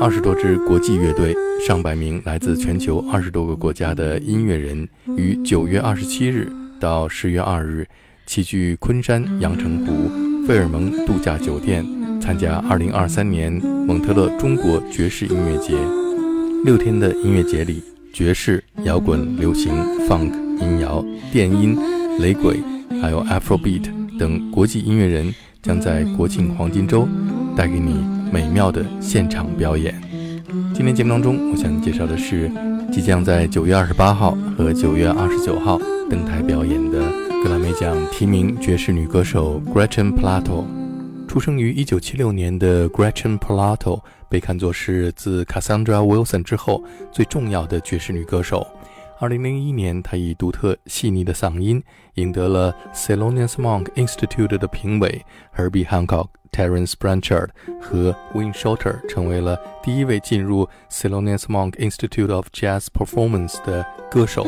二十多支国际乐队，上百名来自全球二十多个国家的音乐人，于九月二十七日到十月二日，齐聚昆山阳澄湖费尔蒙度假酒店，参加二零二三年蒙特勒中国爵士音乐节。六天的音乐节里，爵士、摇滚、流行、funk、民谣、电音、雷鬼，还有 Afrobeat 等国际音乐人，将在国庆黄金周带给你。美妙的现场表演。今天节目当中，我想介绍的是即将在九月二十八号和九月二十九号登台表演的格莱美奖提名爵士女歌手 Gretchen Plato。出生于一九七六年的 Gretchen Plato 被看作是自 Cassandra Wilson 之后最重要的爵士女歌手。二零零一年，她以独特细腻的嗓音赢得了 Thelonious Monk Institute 的评委 Herbie Hancock、Terence Blanchard 和 Win Shorter，成为了第一位进入 Thelonious Monk Institute of Jazz Performance 的歌手。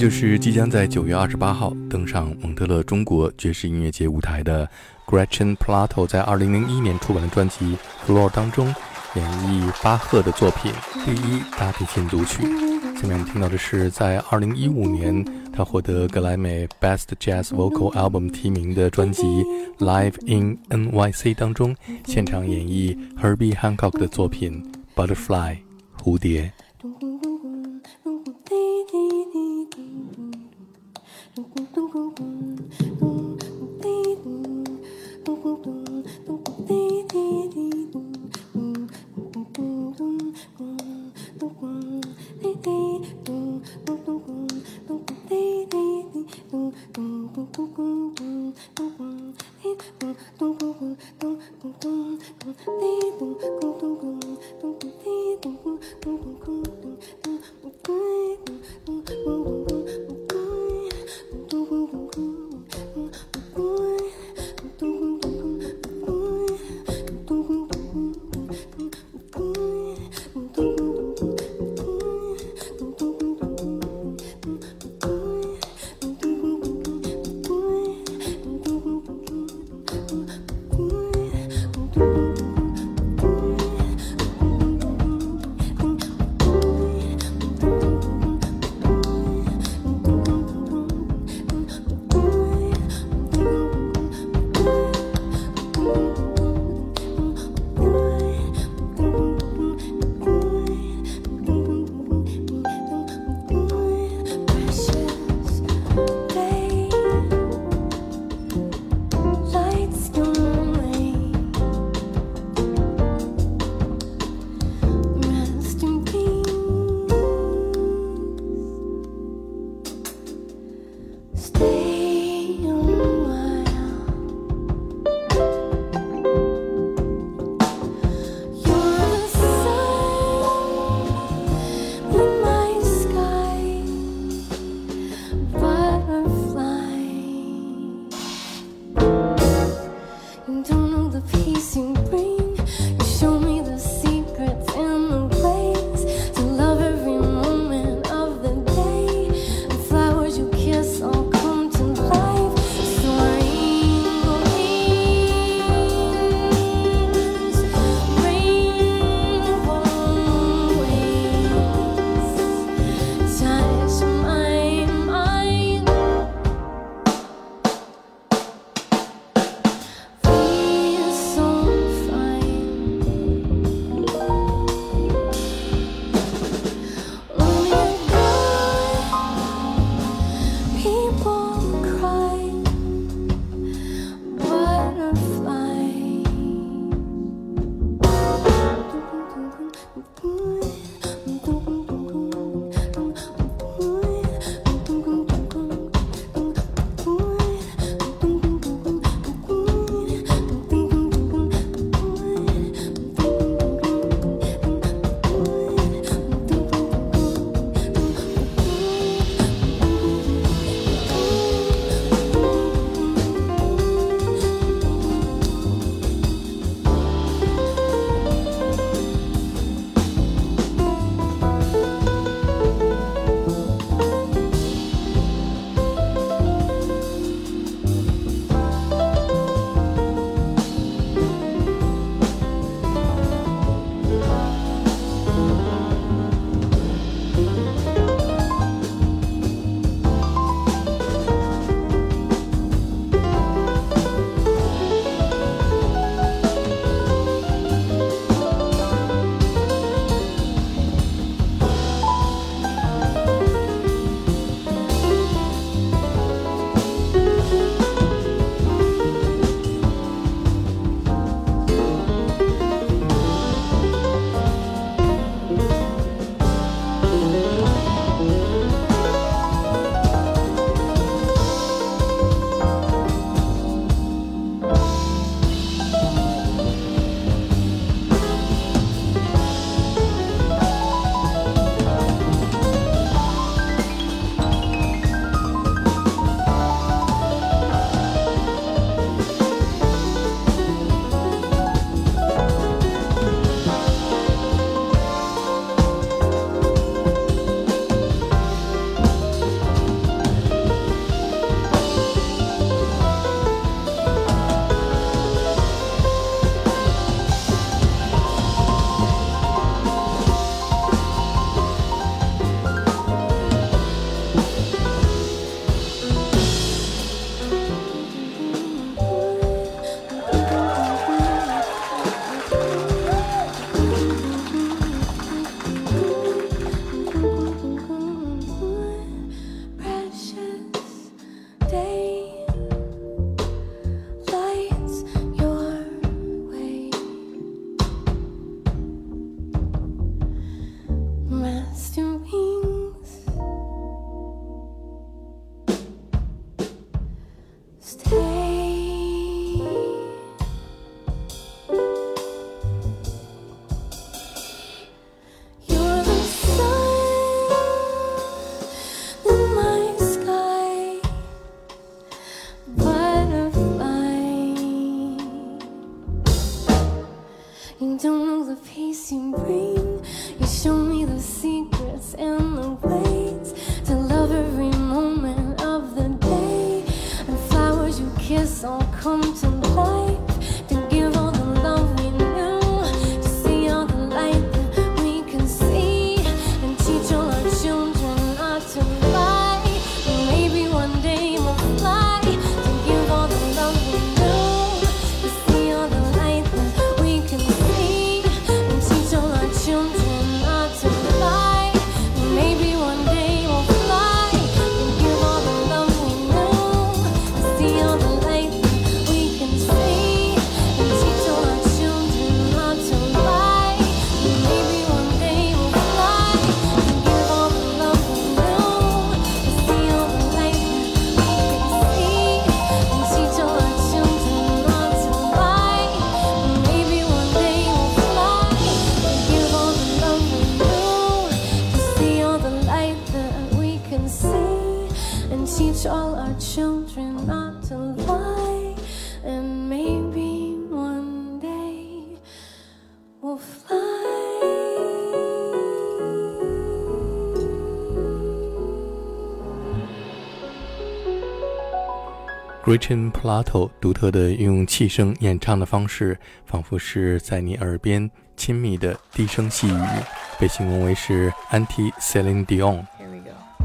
就是即将在九月二十八号登上蒙特勒中国爵士音乐节舞台的 Gretchen Plato 在二零零一年出版的专辑《Floor》当中演绎巴赫的作品《第一大提琴组曲》。下面我们听到的是在二零一五年他获得格莱美 Best Jazz Vocal Album 提名的专辑《Live in NYC》当中现场演绎 Herbie Hancock 的作品《Butterfly》蝴蝶。don't Gretchen Plato 独特的用气声演唱的方式，仿佛是在你耳边亲密的低声细语，被形容为是 Anti Celine Dion。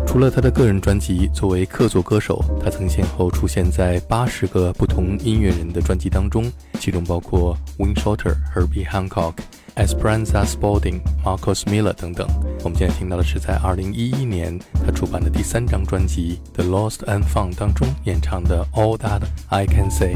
除了他的个人专辑，作为客座歌手，他曾先后出现在八十个不同音乐人的专辑当中，其中包括 w i n s h o r t e r、Herbie Hancock、Esperanza Spalding、Marcus Miller 等等。我们现在听到的是在二零一一年他出版的第三张专辑《The Lost and Found》当中演唱的《All That I Can Say》。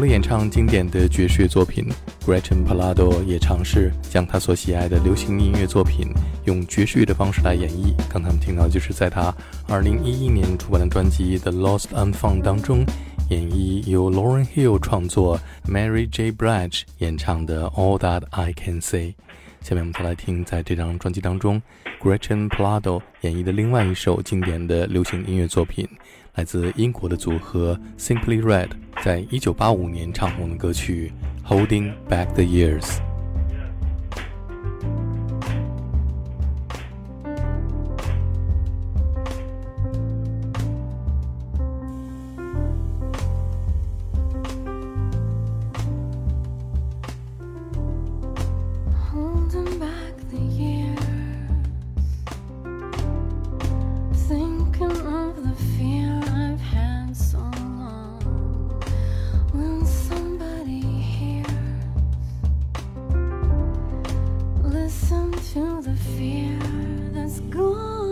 除了演唱经典的爵士乐作品，Gretchen Palado 也尝试将他所喜爱的流行音乐作品用爵士乐的方式来演绎。刚才我们听到，就是在他2011年出版的专辑《The Lost and Found》当中，演绎由 Lauren Hill 创作、Mary J. Blige 演唱的《All That I Can Say》。下面我们再来听，在这张专辑当中，Gretchen Palado 演绎的另外一首经典的流行音乐作品。来自英国的组合 Simply Red 在一九八五年唱红的歌曲《Holding Back the Years》。To the fear that's gone.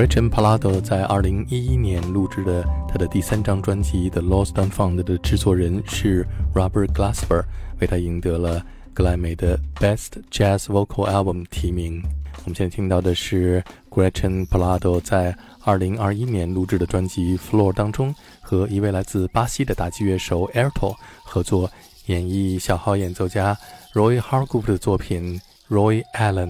Gretchen Palado 在二零一一年录制的他的第三张专辑《The Lost and Found》的制作人是 Robert Glasper，为他赢得了格莱美的 Best Jazz Vocal Album 提名。我们现在听到的是 Gretchen Palado 在二零二一年录制的专辑《Floor》当中，和一位来自巴西的打击乐手 Aerto 合作演绎小号演奏家 Roy Hargrove 的作品《Roy Allen》。